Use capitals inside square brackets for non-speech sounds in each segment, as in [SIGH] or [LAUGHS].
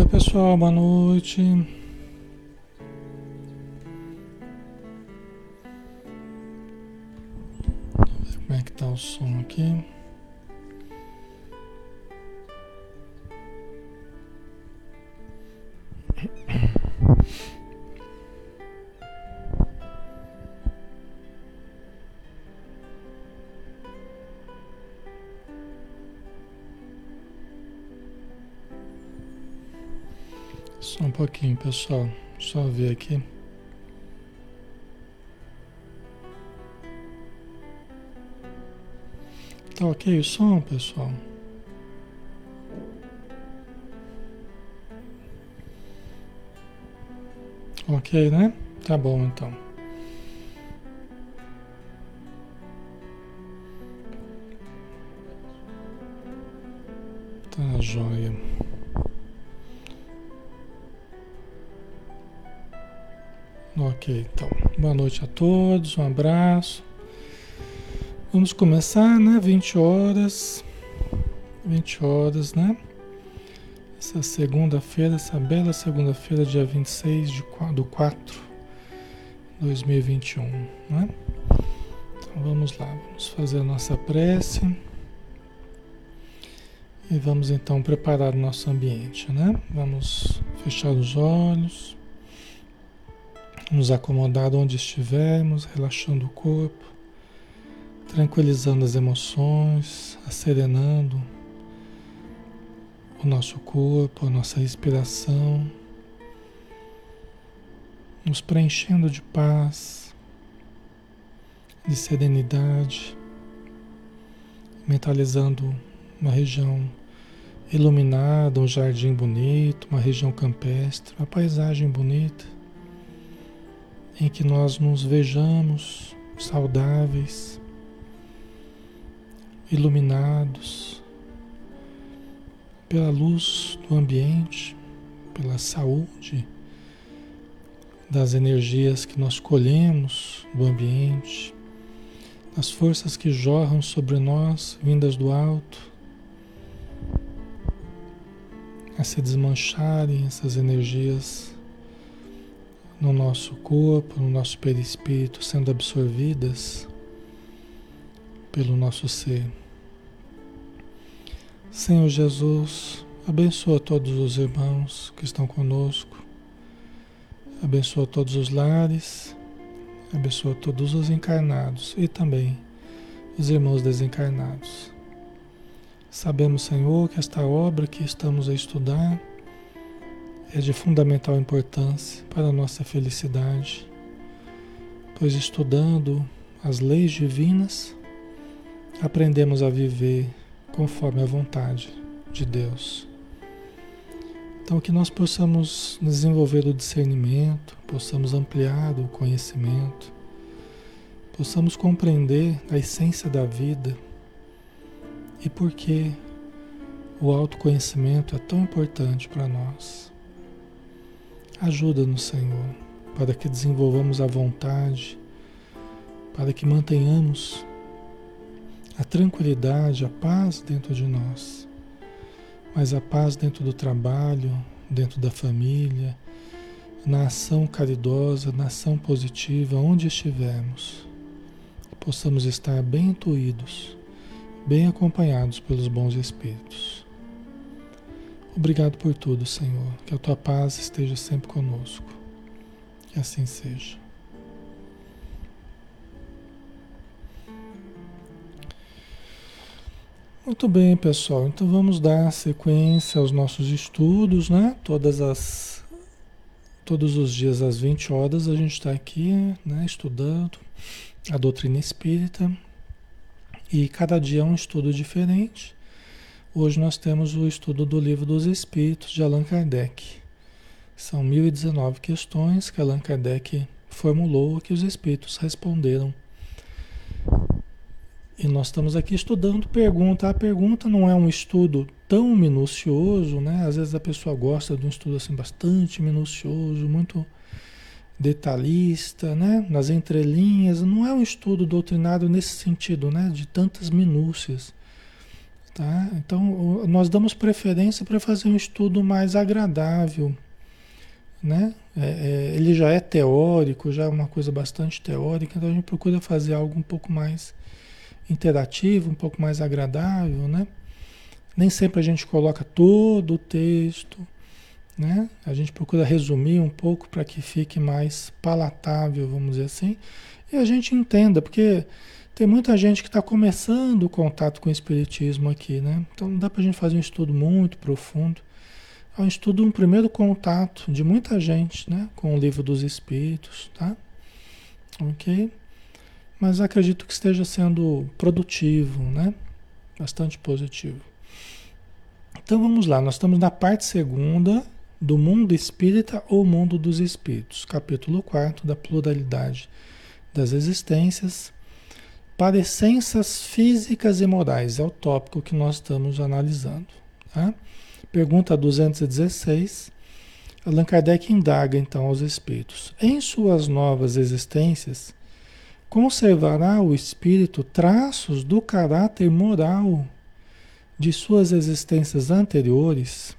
Oi pessoal, boa noite. Só um pouquinho, pessoal. Só ver aqui. Tá ok o som, pessoal? Ok, né? Tá bom então. Tá joia. Ok, então. Boa noite a todos, um abraço. Vamos começar, né? 20 horas. 20 horas, né? Essa segunda-feira, essa bela segunda-feira, dia 26 de, do 4 de 2021, né? Então vamos lá, vamos fazer a nossa prece. E vamos então preparar o nosso ambiente, né? Vamos fechar os olhos nos acomodar onde estivermos, relaxando o corpo, tranquilizando as emoções, acerenando o nosso corpo, a nossa respiração, nos preenchendo de paz, de serenidade, mentalizando uma região iluminada, um jardim bonito, uma região campestre, uma paisagem bonita em que nós nos vejamos saudáveis, iluminados pela luz do ambiente, pela saúde das energias que nós colhemos do ambiente, das forças que jorram sobre nós, vindas do alto, a se desmancharem essas energias no nosso corpo, no nosso perispírito, sendo absorvidas pelo nosso ser. Senhor Jesus, abençoa todos os irmãos que estão conosco, abençoa todos os lares, abençoa todos os encarnados e também os irmãos desencarnados. Sabemos, Senhor, que esta obra que estamos a estudar é de fundamental importância para a nossa felicidade, pois estudando as leis divinas, aprendemos a viver conforme a vontade de Deus. Então, que nós possamos desenvolver o discernimento, possamos ampliar o conhecimento, possamos compreender a essência da vida e por que o autoconhecimento é tão importante para nós. Ajuda-nos, Senhor, para que desenvolvamos a vontade, para que mantenhamos a tranquilidade, a paz dentro de nós, mas a paz dentro do trabalho, dentro da família, na ação caridosa, na ação positiva, onde estivermos, possamos estar bem intuídos, bem acompanhados pelos bons espíritos. Obrigado por tudo, Senhor. Que a tua paz esteja sempre conosco. Que assim seja. Muito bem, pessoal. Então vamos dar sequência aos nossos estudos, né? Todas as todos os dias às 20 horas a gente está aqui, né, estudando a doutrina espírita. E cada dia é um estudo diferente. Hoje nós temos o estudo do Livro dos Espíritos de Allan Kardec. São 1019 questões que Allan Kardec formulou que os espíritos responderam. E nós estamos aqui estudando pergunta. A pergunta não é um estudo tão minucioso, né? Às vezes a pessoa gosta de um estudo assim bastante minucioso, muito detalhista, né? Nas entrelinhas, não é um estudo doutrinário nesse sentido, né? De tantas minúcias Tá? Então, nós damos preferência para fazer um estudo mais agradável. Né? É, é, ele já é teórico, já é uma coisa bastante teórica, então a gente procura fazer algo um pouco mais interativo, um pouco mais agradável. Né? Nem sempre a gente coloca todo o texto. Né? A gente procura resumir um pouco para que fique mais palatável, vamos dizer assim, e a gente entenda, porque tem muita gente que está começando o contato com o Espiritismo aqui, né? Então não dá para a gente fazer um estudo muito profundo. É um estudo, um primeiro contato de muita gente, né? Com o livro dos Espíritos, tá? Ok? Mas acredito que esteja sendo produtivo, né? Bastante positivo. Então vamos lá, nós estamos na parte segunda do mundo espírita ou mundo dos espíritos, capítulo 4 da pluralidade das existências parecências físicas e morais, é o tópico que nós estamos analisando. Tá? Pergunta 216. Allan Kardec indaga então aos espíritos: em suas novas existências, conservará o espírito traços do caráter moral de suas existências anteriores?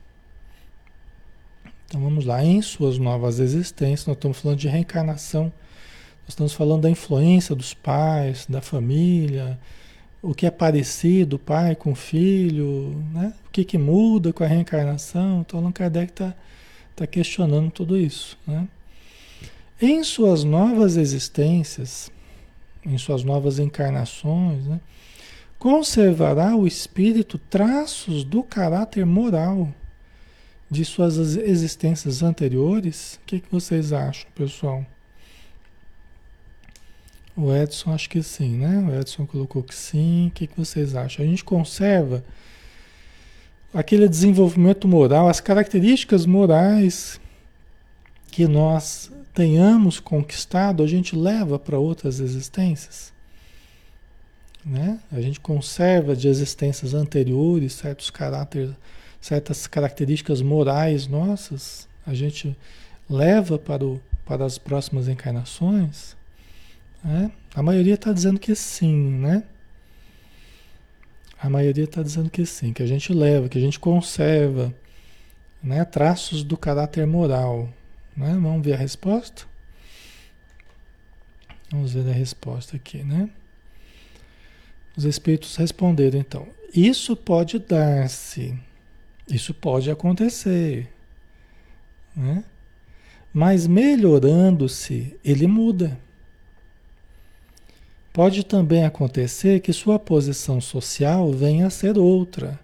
Então vamos lá, em suas novas existências, nós estamos falando de reencarnação estamos falando da influência dos pais, da família, o que é parecido pai com filho, né? o que, que muda com a reencarnação. Então, Allan Kardec está tá questionando tudo isso. Né? Em suas novas existências, em suas novas encarnações, né? conservará o espírito traços do caráter moral de suas existências anteriores? O que, que vocês acham, pessoal? O Edson acho que sim, né? O Edson colocou que sim. O que, que vocês acham? A gente conserva aquele desenvolvimento moral, as características morais que nós tenhamos conquistado, a gente leva para outras existências. Né? A gente conserva de existências anteriores certos caráteres, certas características morais nossas, a gente leva para, o, para as próximas encarnações. Né? A maioria está dizendo que sim, né? A maioria está dizendo que sim, que a gente leva, que a gente conserva né? traços do caráter moral. Né? Vamos ver a resposta? Vamos ver a resposta aqui, né? Os espíritos responderam então: Isso pode dar-se, isso pode acontecer, né? mas melhorando-se, ele muda. Pode também acontecer que sua posição social venha a ser outra.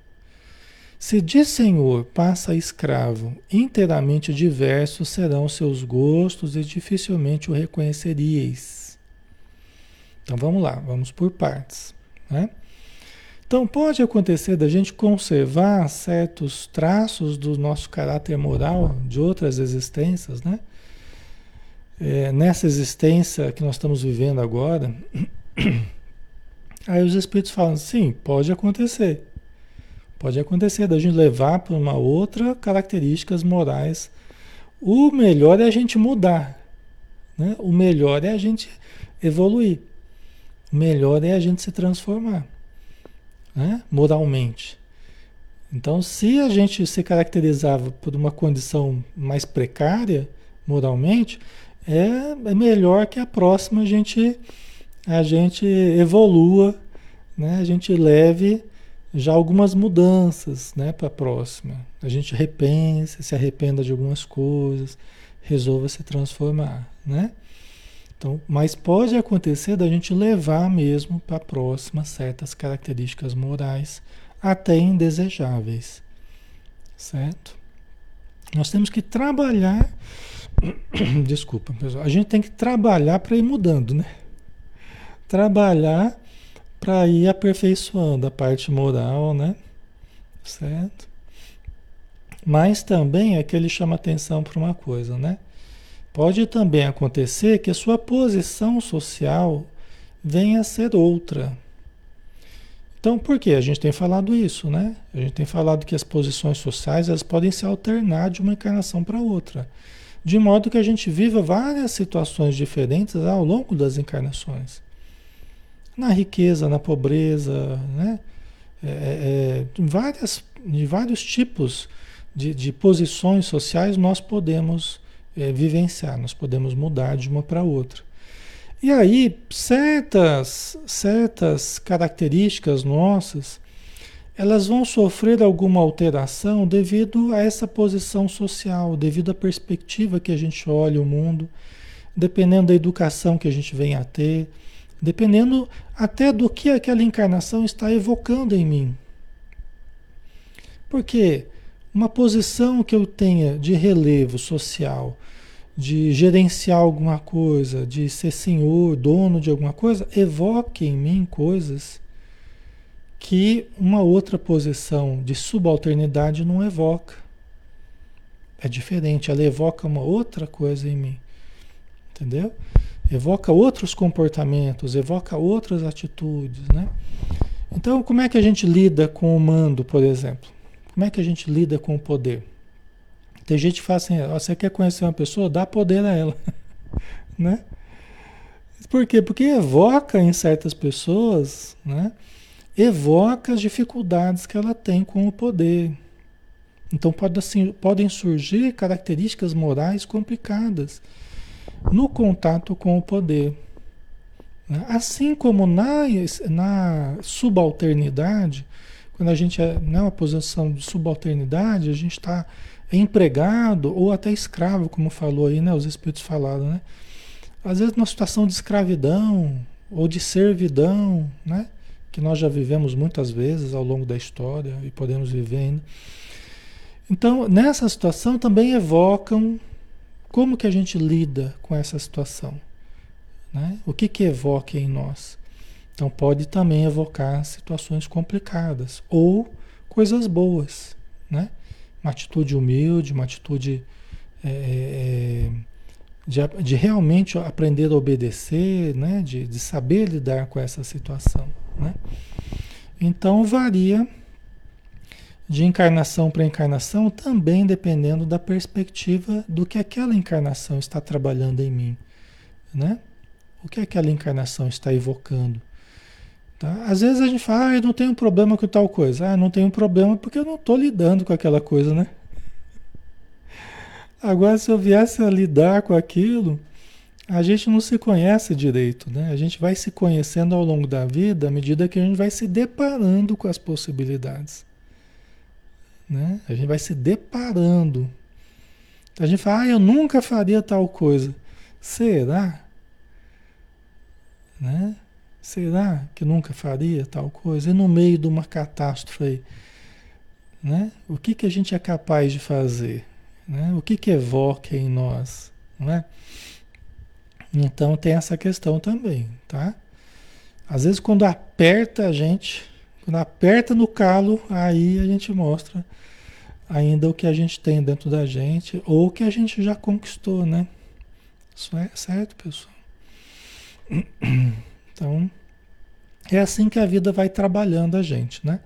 Se de senhor passa escravo, inteiramente diversos serão seus gostos e dificilmente o reconheceríeis. Então vamos lá, vamos por partes. Né? Então pode acontecer da gente conservar certos traços do nosso caráter moral de outras existências, né? É, nessa existência que nós estamos vivendo agora, [CLEARS THROAT] Aí os espíritos falam: sim, pode acontecer. Pode acontecer da gente levar para uma outra características morais. O melhor é a gente mudar. Né? O melhor é a gente evoluir. O melhor é a gente se transformar né? moralmente. Então, se a gente se caracterizava por uma condição mais precária moralmente, é, é melhor que a próxima a gente a gente evolua, né? a gente leve já algumas mudanças né, para a próxima. A gente repense, se arrependa de algumas coisas, resolva se transformar. Né? Então, mas pode acontecer da gente levar mesmo para a próxima certas características morais, até indesejáveis. Certo? Nós temos que trabalhar. [COUGHS] Desculpa, pessoal. A gente tem que trabalhar para ir mudando, né? trabalhar para ir aperfeiçoando a parte moral, né? Certo? Mas também é que ele chama atenção para uma coisa, né? Pode também acontecer que a sua posição social venha a ser outra. Então, por que? A gente tem falado isso, né? A gente tem falado que as posições sociais elas podem se alternar de uma encarnação para outra, de modo que a gente viva várias situações diferentes ao longo das encarnações na riqueza, na pobreza, né? é, é, várias, de vários tipos de, de posições sociais nós podemos é, vivenciar, nós podemos mudar de uma para outra. E aí, certas, certas características nossas, elas vão sofrer alguma alteração devido a essa posição social, devido à perspectiva que a gente olha o mundo, dependendo da educação que a gente vem a ter, dependendo até do que aquela encarnação está evocando em mim. Porque uma posição que eu tenha de relevo social, de gerenciar alguma coisa, de ser senhor, dono de alguma coisa, evoque em mim coisas que uma outra posição de subalternidade não evoca. É diferente, ela evoca uma outra coisa em mim. Entendeu? Evoca outros comportamentos, evoca outras atitudes, né? Então, como é que a gente lida com o mando, por exemplo? Como é que a gente lida com o poder? Tem gente que fala assim, você quer conhecer uma pessoa, dá poder a ela, [LAUGHS] né? Por quê? Porque evoca em certas pessoas, né? Evoca as dificuldades que ela tem com o poder. Então pode, assim, podem surgir características morais complicadas no contato com o poder. Né? Assim como na, na subalternidade, quando a gente é numa posição de subalternidade, a gente está empregado ou até escravo, como falou aí, né? Os espíritos falaram, né? Às vezes numa situação de escravidão ou de servidão, né? Que nós já vivemos muitas vezes ao longo da história e podemos viver ainda. Então, nessa situação também evocam como que a gente lida com essa situação. Né? O que, que evoca em nós? Então, pode também evocar situações complicadas ou coisas boas. Né? Uma atitude humilde, uma atitude é, de, de, realmente aprender a obedecer, né? de, de saber lidar com essa situação. Né? Então varia de encarnação para encarnação, também dependendo da perspectiva do que aquela encarnação está trabalhando em mim. Né? O que aquela encarnação está evocando. Tá? Às vezes a gente fala, ah, eu não tenho problema com tal coisa. Ah, não tenho problema porque eu não estou lidando com aquela coisa, né? [LAUGHS] Agora, se eu viesse a lidar com aquilo, a gente não se conhece direito, né? A gente vai se conhecendo ao longo da vida à medida que a gente vai se deparando com as possibilidades. Né? A gente vai se deparando. A gente fala, ah, eu nunca faria tal coisa. Será? Né? Será que nunca faria tal coisa? E no meio de uma catástrofe né? O que, que a gente é capaz de fazer? Né? O que, que evoca em nós? Não é? Então tem essa questão também, tá? Às vezes quando aperta a gente, quando aperta no calo, aí a gente mostra ainda o que a gente tem dentro da gente ou o que a gente já conquistou, né? Isso é certo, pessoal? [CLEARS THROAT] Então, é assim que a vida vai trabalhando a gente, né?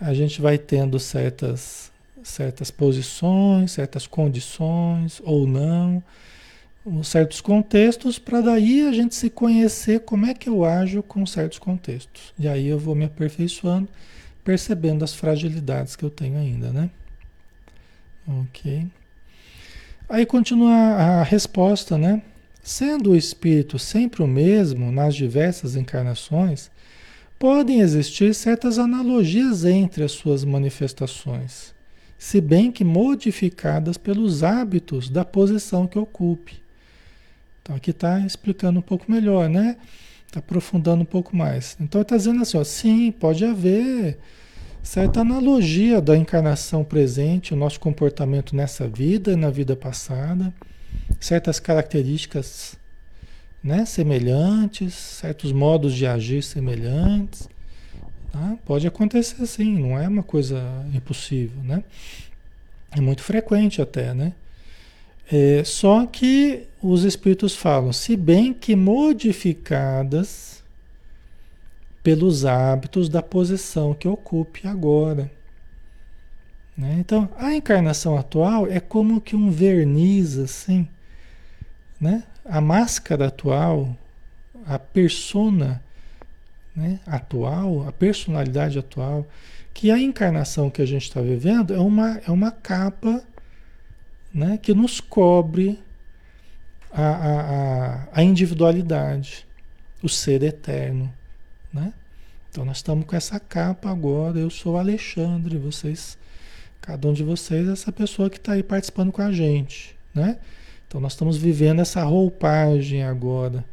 A gente vai tendo certas certas posições, certas condições ou não certos contextos para daí a gente se conhecer como é que eu ajo com certos contextos. E aí eu vou me aperfeiçoando, percebendo as fragilidades que eu tenho ainda, né? Ok. Aí continua a resposta, né? Sendo o espírito sempre o mesmo nas diversas encarnações, podem existir certas analogias entre as suas manifestações, se bem que modificadas pelos hábitos da posição que ocupe. Então aqui está explicando um pouco melhor, né? Está aprofundando um pouco mais. Então está dizendo assim, ó, sim, pode haver certa analogia da encarnação presente, o nosso comportamento nessa vida na vida passada, certas características né, semelhantes, certos modos de agir semelhantes. Tá? Pode acontecer sim, não é uma coisa impossível, né? É muito frequente até, né? É, só que os espíritos falam, se bem que modificadas pelos hábitos da posição que ocupe agora. Né? Então, a encarnação atual é como que um verniz assim, né? A máscara atual, a persona né, atual, a personalidade atual, que a encarnação que a gente está vivendo é uma, é uma capa né, que nos cobre a, a, a individualidade, o ser eterno. Né? Então nós estamos com essa capa agora, eu sou Alexandre, vocês, cada um de vocês é essa pessoa que está aí participando com a gente. Né? Então nós estamos vivendo essa roupagem agora.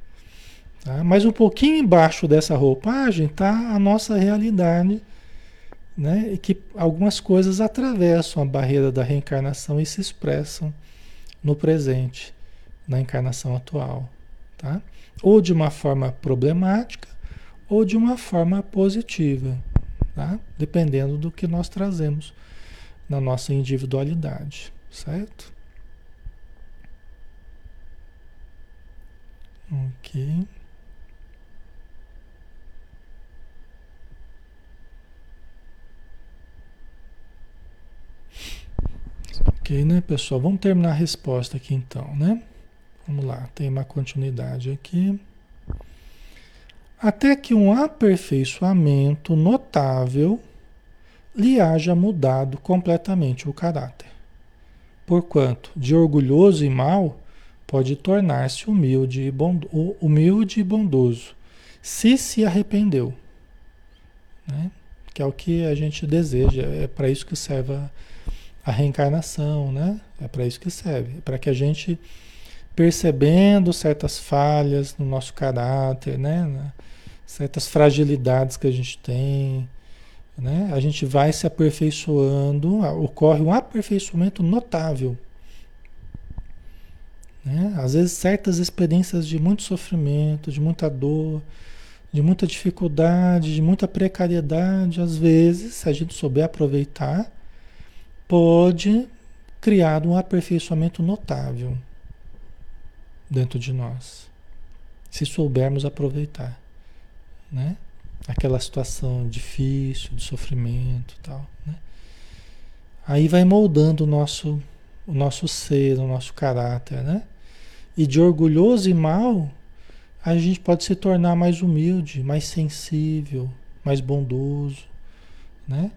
Tá? Mas um pouquinho embaixo dessa roupagem está a nossa realidade, né? e que algumas coisas atravessam a barreira da reencarnação e se expressam no presente, na encarnação atual. Tá? Ou de uma forma problemática, ou de uma forma positiva, tá? dependendo do que nós trazemos na nossa individualidade, certo? Ok. Ok, né, pessoal? Vamos terminar a resposta aqui então, né? Vamos lá, tem uma continuidade aqui. Até que um aperfeiçoamento notável lhe haja mudado completamente o caráter. Porquanto, de orgulhoso e mau, pode tornar-se humilde e, humilde e bondoso, se se arrependeu. Né? Que é o que a gente deseja, é para isso que serve a a reencarnação, né? É para isso que serve, é para que a gente percebendo certas falhas no nosso caráter, né? Certas fragilidades que a gente tem, né? A gente vai se aperfeiçoando, ocorre um aperfeiçoamento notável. Né? Às vezes certas experiências de muito sofrimento, de muita dor, de muita dificuldade, de muita precariedade, às vezes, se a gente souber aproveitar, pode criar um aperfeiçoamento notável dentro de nós, se soubermos aproveitar, né? Aquela situação difícil, de sofrimento tal, né? Aí vai moldando o nosso, o nosso ser, o nosso caráter, né? E de orgulhoso e mal, a gente pode se tornar mais humilde, mais sensível, mais bondoso, né?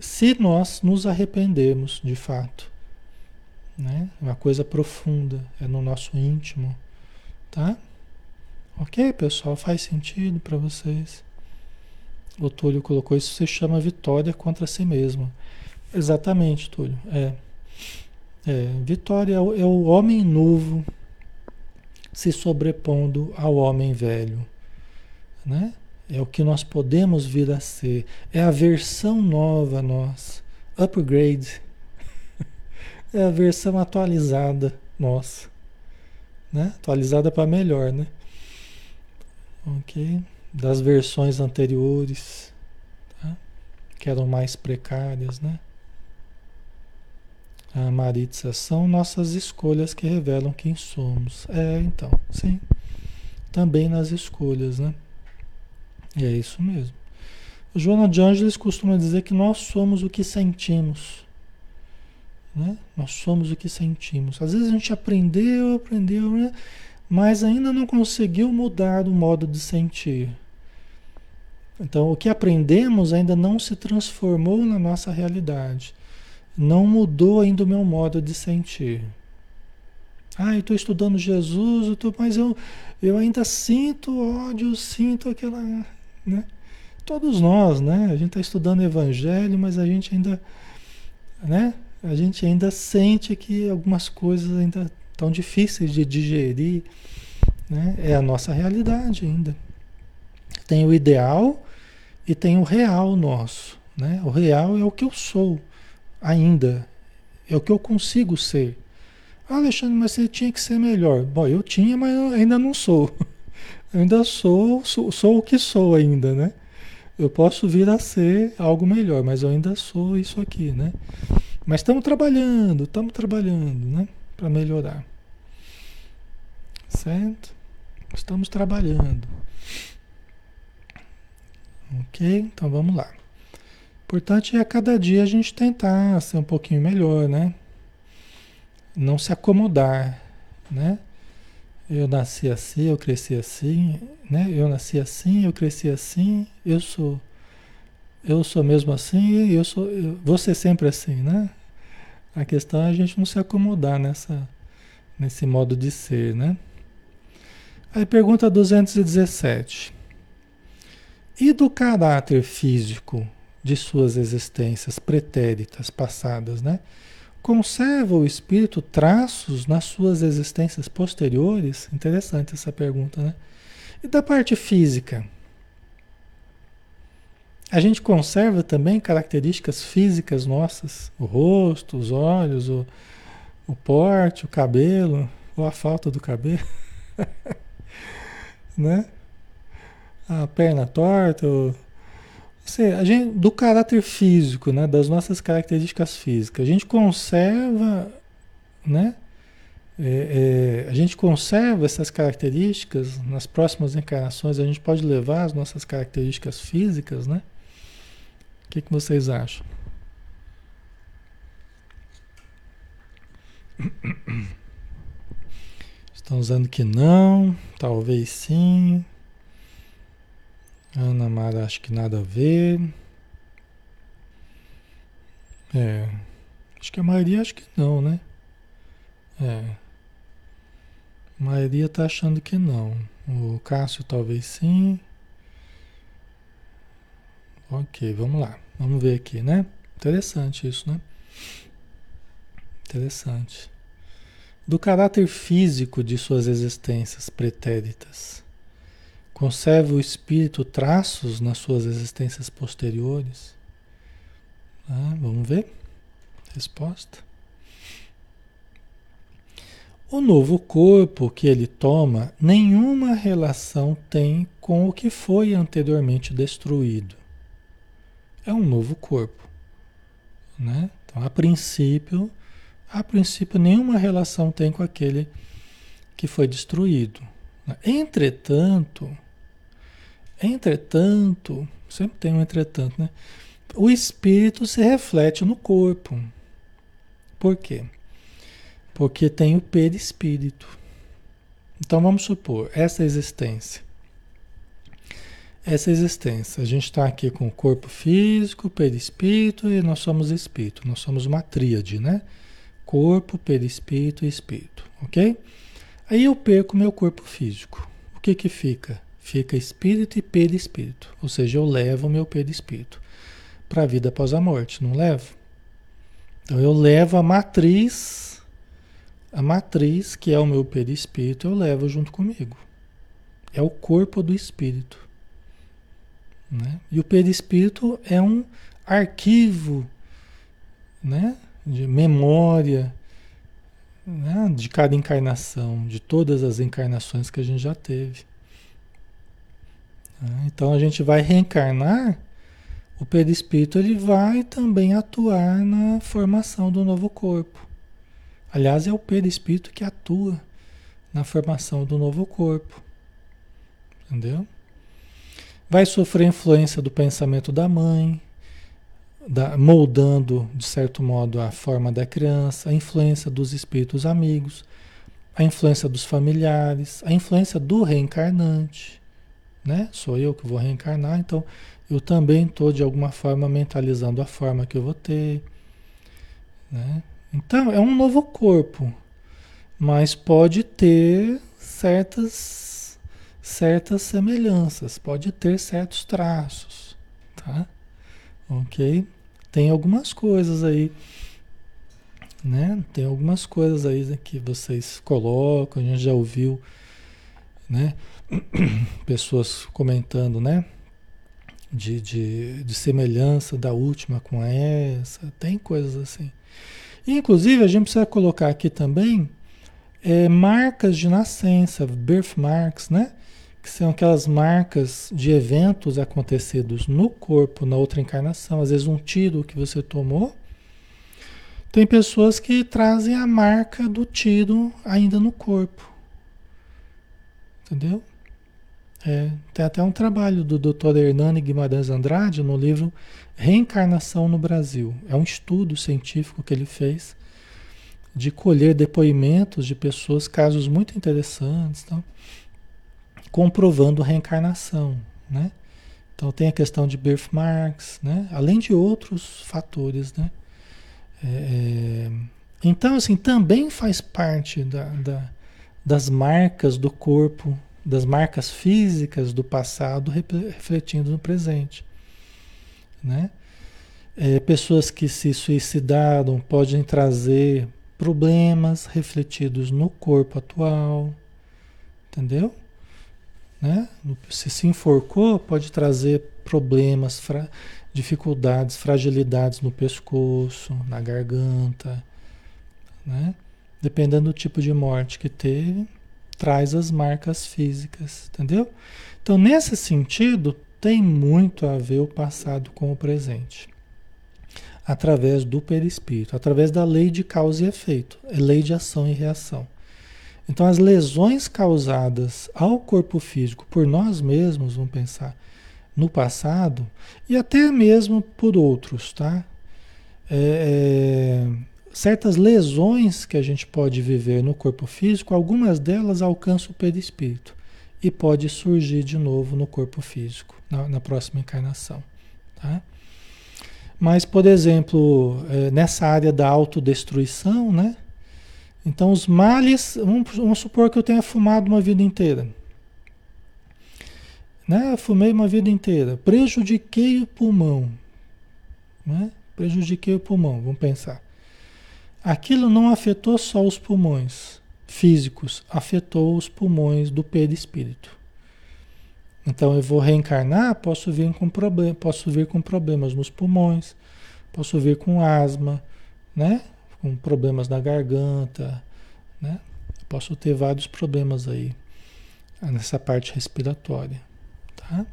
Se nós nos arrependermos de fato. Né? Uma coisa profunda, é no nosso íntimo. Tá? Ok, pessoal? Faz sentido para vocês? O Túlio colocou isso, se chama vitória contra si mesmo. Exatamente, Túlio. É. é vitória é o, é o homem novo se sobrepondo ao homem velho. Né? É o que nós podemos vir a ser. É a versão nova nossa. Upgrade. [LAUGHS] É a versão atualizada nossa. Né? Atualizada para melhor, né? Ok? Das versões anteriores. Tá? Que eram mais precárias, né? A Maritza, são nossas escolhas que revelam quem somos. É, então, sim. Também nas escolhas, né? É isso mesmo. Joana de Angeles costuma dizer que nós somos o que sentimos. Né? Nós somos o que sentimos. Às vezes a gente aprendeu, aprendeu, né? mas ainda não conseguiu mudar o modo de sentir. Então, o que aprendemos ainda não se transformou na nossa realidade. Não mudou ainda o meu modo de sentir. Ah, eu estou estudando Jesus, eu tô, mas eu, eu ainda sinto ódio, sinto aquela né? Todos nós, né? A gente está estudando Evangelho, mas a gente ainda, né? A gente ainda sente que algumas coisas ainda estão difíceis de digerir, né? É a nossa realidade ainda. Tem o ideal e tem o real nosso, né? O real é o que eu sou ainda, é o que eu consigo ser. Ah, Alexandre, mas você tinha que ser melhor. Bom, eu tinha, mas eu ainda não sou. [LAUGHS] Eu ainda sou, sou, sou o que sou ainda, né? Eu posso vir a ser algo melhor, mas eu ainda sou isso aqui, né? Mas estamos trabalhando, estamos trabalhando, né? Para melhorar. Certo? Estamos trabalhando. Ok? Então vamos lá. Importante é a cada dia a gente tentar ser um pouquinho melhor, né? Não se acomodar, né? Eu nasci assim, eu cresci assim, né? Eu nasci assim, eu cresci assim, eu sou eu sou mesmo assim, eu sou eu, vou ser sempre assim, né? A questão é a gente não se acomodar nessa nesse modo de ser, né? Aí pergunta 217. E do caráter físico de suas existências pretéritas passadas, né? Conserva o espírito traços nas suas existências posteriores? Interessante essa pergunta, né? E da parte física? A gente conserva também características físicas nossas, o rosto, os olhos, o, o porte, o cabelo, ou a falta do cabelo, [LAUGHS] né? A perna torta, a gente, do caráter físico, né, das nossas características físicas, a gente conserva, né, é, é, a gente conserva essas características nas próximas encarnações, a gente pode levar as nossas características físicas, né? O que, que vocês acham? Estão usando que não, talvez sim. Ana Mara, acho que nada a ver. É. Acho que a maioria acho que não, né? É. A maioria tá achando que não. O Cássio talvez sim. Ok, vamos lá. Vamos ver aqui, né? Interessante isso, né? Interessante. Do caráter físico de suas existências pretéritas. Conserva o espírito traços nas suas existências posteriores? Ah, vamos ver? Resposta. O novo corpo que ele toma nenhuma relação tem com o que foi anteriormente destruído. É um novo corpo, né? Então, a princípio, a princípio nenhuma relação tem com aquele que foi destruído. Entretanto, Entretanto, sempre tem um entretanto, né? O espírito se reflete no corpo. Por quê? Porque tem o perispírito. Então vamos supor, essa existência. Essa existência, a gente está aqui com o corpo físico, perispírito e nós somos espírito. Nós somos uma tríade, né? Corpo, perispírito e espírito, ok? Aí eu perco meu corpo físico. O que que fica? Fica espírito e perispírito. Ou seja, eu levo o meu perispírito para a vida após a morte, não levo? Então eu levo a matriz, a matriz que é o meu perispírito, eu levo junto comigo. É o corpo do espírito. Né? E o perispírito é um arquivo né? de memória né? de cada encarnação, de todas as encarnações que a gente já teve. Né? Então a gente vai reencarnar, o perispírito ele vai também atuar na formação do novo corpo. Aliás, é o perispírito que atua na formação do novo corpo. Entendeu? Vai sofrer influência do pensamento da mãe, da, moldando, de certo modo, a forma da criança, a influência dos espíritos amigos, a influência dos familiares, a influência do reencarnante né? Sou eu que vou reencarnar, então eu também estou de alguma forma mentalizando a forma que eu vou ter, né? Então é um novo corpo, mas pode ter certas certas semelhanças, pode ter certos traços, tá? Ok? Tem algumas coisas aí, né? Tem algumas coisas aí que vocês colocam, a gente já ouviu, né? [COUGHS] pessoas comentando, né? De, de, de, semelhança da última com essa, tem coisas assim. E, inclusive, a gente precisa colocar aqui também é, marcas de nascença, birthmarks, né? Que são aquelas marcas de eventos acontecidos no corpo, na outra encarnação. Às vezes, um tiro que você tomou. Tem pessoas que trazem a marca do tiro ainda no corpo. Entendeu? É, tem até um trabalho do Dr. Hernani Guimarães Andrade no livro Reencarnação no Brasil. É um estudo científico que ele fez de colher depoimentos de pessoas, casos muito interessantes, então, comprovando reencarnação, né? Então tem a questão de birthmarks, né? Além de outros fatores, né? É, é então, assim, também faz parte da, da, das marcas do corpo, das marcas físicas do passado refletindo no presente, né? É, pessoas que se suicidaram podem trazer problemas refletidos no corpo atual, entendeu? Né? Se se enforcou, pode trazer problemas, fra dificuldades, fragilidades no pescoço, na garganta, né? Dependendo do tipo de morte que teve, traz as marcas físicas, entendeu? Então, nesse sentido, tem muito a ver o passado com o presente através do perispírito, através da lei de causa e efeito, é lei de ação e reação. Então, as lesões causadas ao corpo físico por nós mesmos, vamos pensar, no passado, e até mesmo por outros, tá? É, é, certas lesões que a gente pode viver no corpo físico, algumas delas alcançam o perispírito e pode surgir de novo no corpo físico, na, na próxima encarnação, tá? Mas, por exemplo, é, nessa área da autodestruição, né? Então, os males, vamos, vamos supor que eu tenha fumado uma vida inteira. Né? Fumei uma vida inteira. Prejudiquei o pulmão. Né? Prejudiquei o pulmão, vamos pensar. Aquilo não afetou só os pulmões físicos, afetou os pulmões do perispírito. Então eu vou reencarnar, posso vir com problema, posso vir com problemas nos pulmões, posso vir com asma, né? Com problemas na garganta, né? Posso ter vários problemas aí nessa parte respiratória, tá?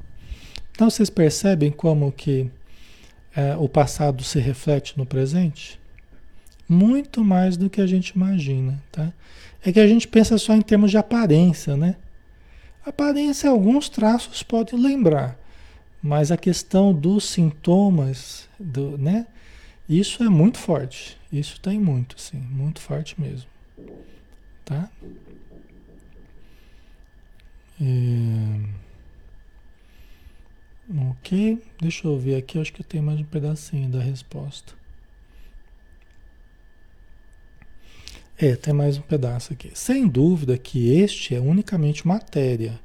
Então vocês percebem como que é, o passado se reflete no presente? Muito mais do que a gente imagina, tá? É que a gente pensa só em termos de aparência, né? Aparência, alguns traços podem lembrar, mas a questão dos sintomas, do, né? Isso é muito forte. Isso tem muito, sim, muito forte mesmo. Tá? É... Ok, deixa eu ver aqui, acho que tem mais um pedacinho da resposta. É, tem mais um pedaço aqui. Sem dúvida que este é unicamente matéria,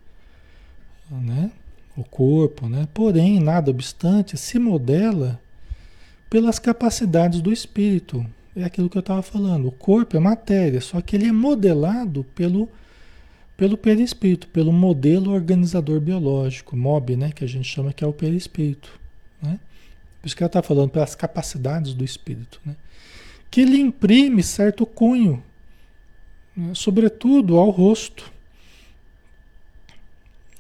né? O corpo, né? Porém, nada obstante, se modela pelas capacidades do espírito. É aquilo que eu estava falando. O corpo é matéria, só que ele é modelado pelo pelo perispírito, pelo modelo organizador biológico, MOB, né, que a gente chama que é o perispírito, né? Por isso que ela está falando pelas capacidades do espírito, né? que lhe imprime certo cunho, né, sobretudo ao rosto.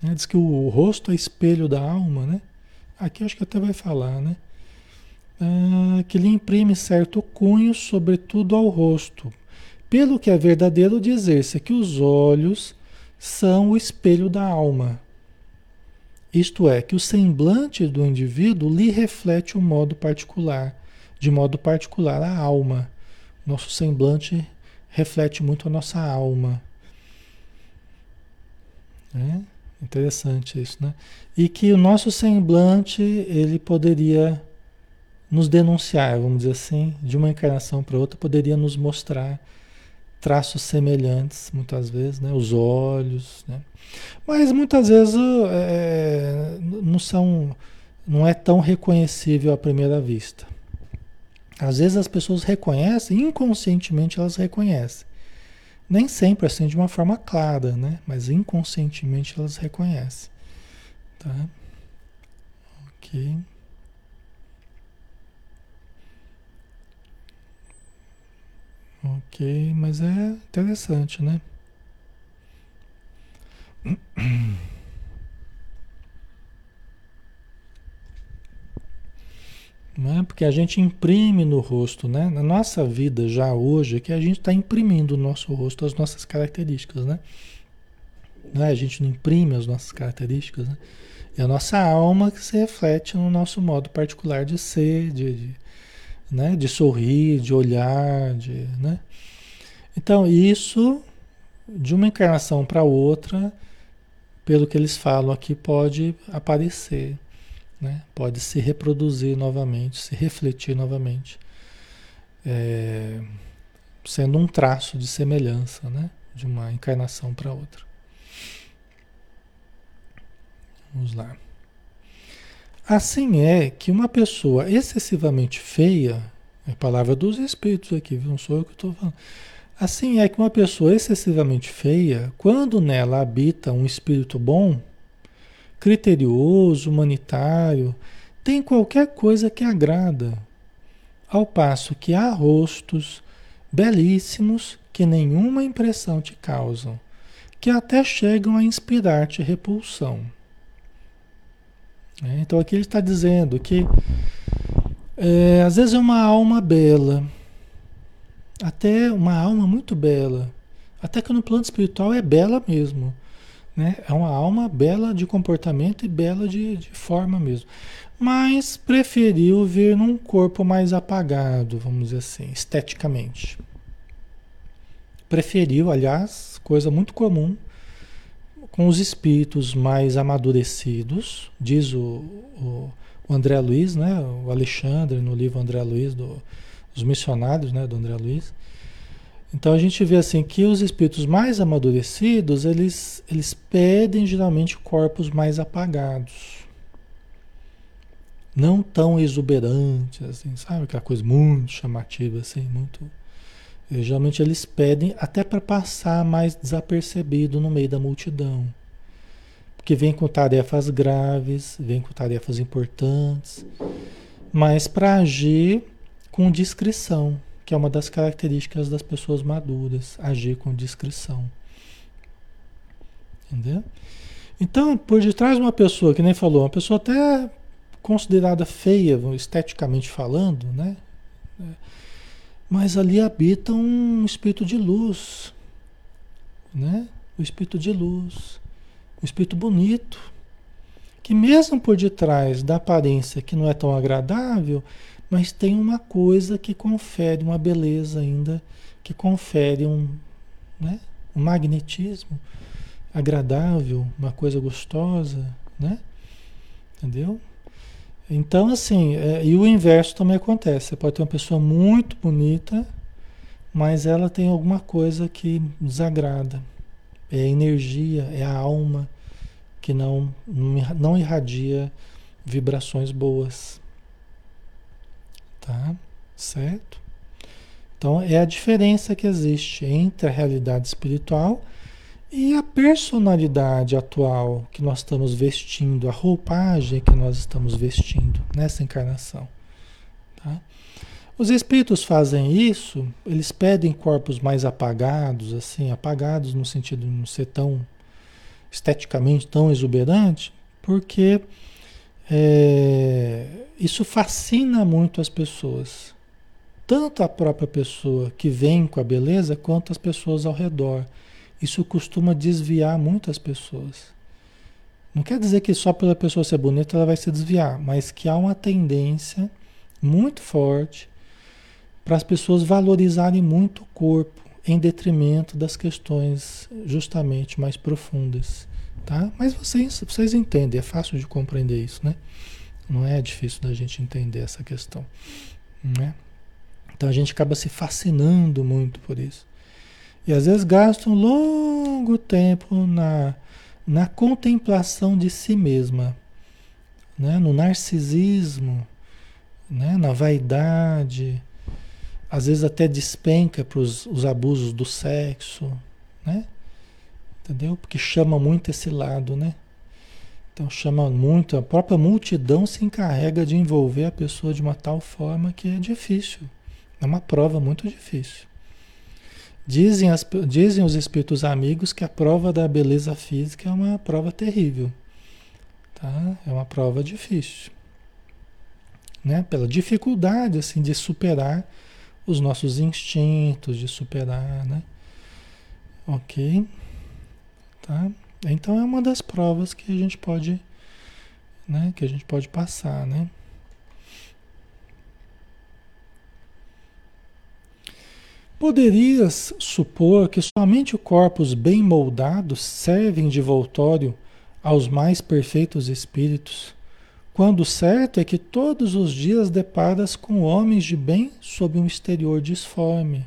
Né, diz que o, rosto é espelho da alma, né? Aqui acho que até vai falar, né? Ah, que lhe imprime certo cunho, sobretudo ao rosto. Pelo que é verdadeiro dizer-se que os olhos são o espelho da alma. Isto é, que o semblante do indivíduo lhe reflete um modo particular de modo particular a alma. Nosso semblante reflete muito a nossa alma. É interessante isso, né? E que o nosso semblante ele poderia nos denunciar, vamos dizer assim, de uma encarnação para outra, poderia nos mostrar traços semelhantes, muitas vezes, né? Os olhos, né? Mas muitas vezes é, não são, não é tão reconhecível à primeira vista. Às vezes as pessoas reconhecem, inconscientemente elas reconhecem. Nem sempre assim de uma forma clara, né? Mas inconscientemente elas reconhecem. Tá? Ok. Ok, mas é interessante, né? [CLEARS THROAT] Né? Porque a gente imprime no rosto, né? Na nossa vida já hoje, é que a gente está imprimindo no nosso rosto as nossas características, né? Não é? A gente não imprime as nossas características, né? É a nossa alma que se reflete no nosso modo particular de ser, de, de, né? de sorrir, de olhar, de, né? Então, isso de uma encarnação para outra, pelo que eles falam aqui, pode aparecer, né? pode se reproduzir novamente, se refletir novamente, é, sendo um traço de semelhança né? de uma encarnação para outra. Vamos lá. Assim é que uma pessoa excessivamente feia, é a palavra dos espíritos aqui, não sou eu que estou falando Assim é que uma pessoa excessivamente feia, quando nela habita um espírito bom, criterioso, humanitário, tem qualquer coisa que agrada, ao passo que há rostos belíssimos que nenhuma impressão te causam, que até chegam a inspirar-te repulsão. É, então aqui ele está dizendo que é, às vezes é uma alma bela, até uma alma muito bela. Até que no plano espiritual é bela mesmo. Né? É uma alma bela de comportamento e bela de, de forma mesmo. Mas preferiu vir num corpo mais apagado, vamos dizer assim, esteticamente. Preferiu, aliás, coisa muito comum, com os espíritos mais amadurecidos, diz o, o, o André Luiz, né? o Alexandre, no livro André Luiz, do, os missionários, né, do André Luiz. Então a gente vê assim que os espíritos mais amadurecidos, eles, eles pedem geralmente corpos mais apagados. Não tão exuberantes, assim, sabe? Aquela coisa muito chamativa, assim, muito. E, geralmente eles pedem até para passar mais desapercebido no meio da multidão. Porque vem com tarefas graves, vem com tarefas importantes, mas para agir com discrição, que é uma das características das pessoas maduras, agir com discrição. Entendeu? Então, por detrás de uma pessoa, que nem falou, uma pessoa até considerada feia, esteticamente falando, né? Mas ali habita um espírito de luz, né? O espírito de luz, um espírito bonito, que mesmo por detrás da aparência que não é tão agradável, mas tem uma coisa que confere uma beleza ainda, que confere um, né, um magnetismo agradável, uma coisa gostosa, né? Entendeu? Então, assim, é, e o inverso também acontece. Você pode ter uma pessoa muito bonita, mas ela tem alguma coisa que desagrada. É a energia, é a alma que não, não irradia vibrações boas. Tá? Certo? Então é a diferença que existe entre a realidade espiritual e a personalidade atual que nós estamos vestindo, a roupagem que nós estamos vestindo nessa encarnação. Tá? Os espíritos fazem isso, eles pedem corpos mais apagados, assim, apagados no sentido de não ser tão esteticamente tão exuberante, porque é, isso fascina muito as pessoas. Tanto a própria pessoa que vem com a beleza, quanto as pessoas ao redor. Isso costuma desviar muitas pessoas. Não quer dizer que só pela pessoa ser bonita ela vai se desviar, mas que há uma tendência muito forte para as pessoas valorizarem muito o corpo em detrimento das questões justamente mais profundas, tá? Mas vocês, vocês entendem, é fácil de compreender isso, né? Não é difícil da gente entender essa questão. Né? Então a gente acaba se fascinando muito por isso. E às vezes gasta um longo tempo na, na contemplação de si mesma, né? no narcisismo, né? na vaidade, às vezes até despenca para os abusos do sexo, né? Entendeu? Porque chama muito esse lado, né? Então chama muito, a própria multidão se encarrega de envolver a pessoa de uma tal forma que é difícil. É uma prova muito difícil. Dizem, as, dizem os espíritos amigos que a prova da beleza física é uma prova terrível. Tá? É uma prova difícil. Né? Pela dificuldade assim, de superar os nossos instintos, de superar. Né? Ok? Tá? Então é uma das provas que a gente pode, né, que a gente pode passar, né? Poderias supor que somente corpos bem moldados servem de voltório aos mais perfeitos espíritos, quando certo é que todos os dias deparas com homens de bem sob um exterior disforme.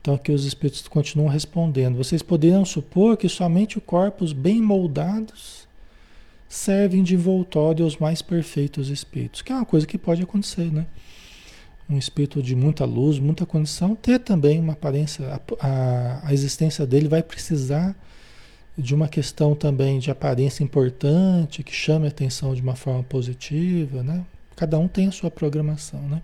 Então aqui os espíritos continuam respondendo. Vocês poderiam supor que somente corpos bem moldados servem de envoltório aos mais perfeitos espíritos, que é uma coisa que pode acontecer, né? Um espírito de muita luz, muita condição, ter também uma aparência, a, a, existência dele vai precisar de uma questão também de aparência importante, que chame a atenção de uma forma positiva, né? Cada um tem a sua programação, né?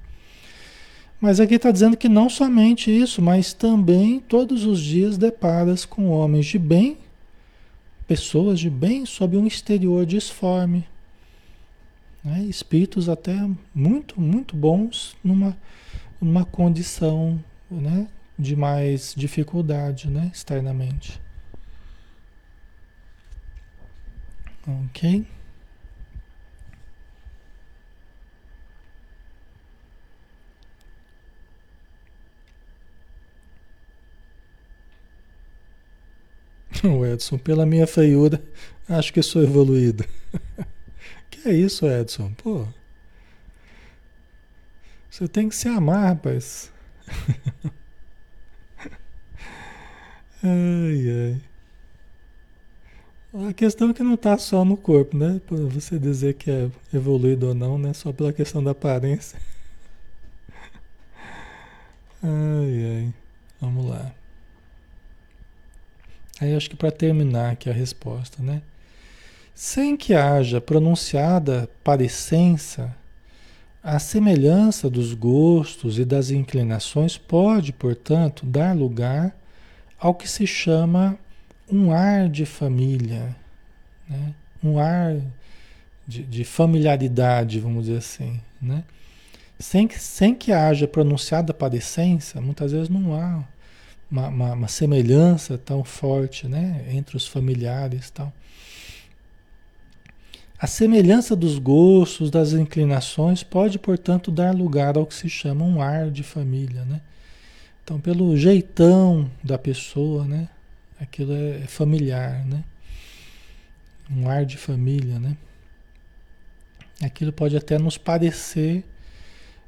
Mas aqui está dizendo que não somente isso, mas também todos os dias deparas com homens de bem pessoas de bem sob um exterior disforme. Né? Espíritos até muito, muito bons numa, numa condição né? de mais dificuldade né? externamente. Ok? [LAUGHS] O Edson, pela minha feiura, acho que sou evoluído. [LAUGHS] é isso, Edson? Pô. Você tem que se amar, rapaz. [LAUGHS] ai, ai. A questão é que não está só no corpo, né? Você dizer que é evoluído ou não, né? Só pela questão da aparência. [LAUGHS] Ai, ai. Vamos lá. Aí acho que para terminar aqui a resposta, né? Sem que haja pronunciada parecença, a semelhança dos gostos e das inclinações pode, portanto, dar lugar ao que se chama um ar de família, né? um ar de, de familiaridade, vamos dizer assim. Né? Sem, que, sem que haja pronunciada parecença, muitas vezes não há uma, uma, uma, semelhança tão forte né, entre os familiares tal. A semelhança dos gostos, das inclinações, pode, portanto, dar lugar ao que se chama um ar de família. Né? Então, pelo jeitão da pessoa, né, aquilo é familiar. Né? Um ar de família. Né? Aquilo pode até nos parecer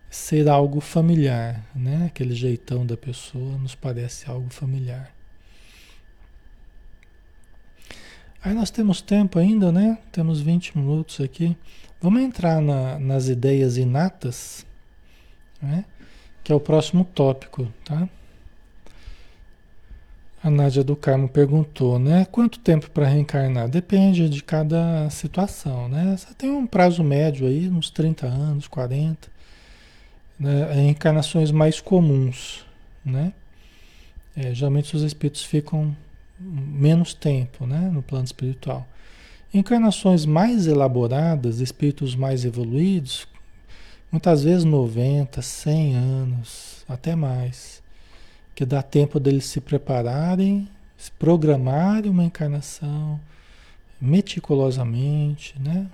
ser algo familiar, né? Aquele jeitão da pessoa nos parece algo familiar. Aí nós temos tempo ainda, né? Temos 20 minutos aqui. Vamos entrar na, nas ideias inatas, né? Que é o próximo tópico, tá? A Nádia do Carmo perguntou, né? Quanto tempo para reencarnar? Depende de cada situação, né? Você tem um prazo médio aí, uns 30 anos, 40 né, encarnações mais comuns, né? É, geralmente os espíritos ficam menos tempo, né, no plano espiritual. Encarnações mais elaboradas, espíritos mais evoluídos, muitas vezes 90, 100 anos, até mais, que dá tempo deles se prepararem, se programarem uma encarnação meticulosamente, né?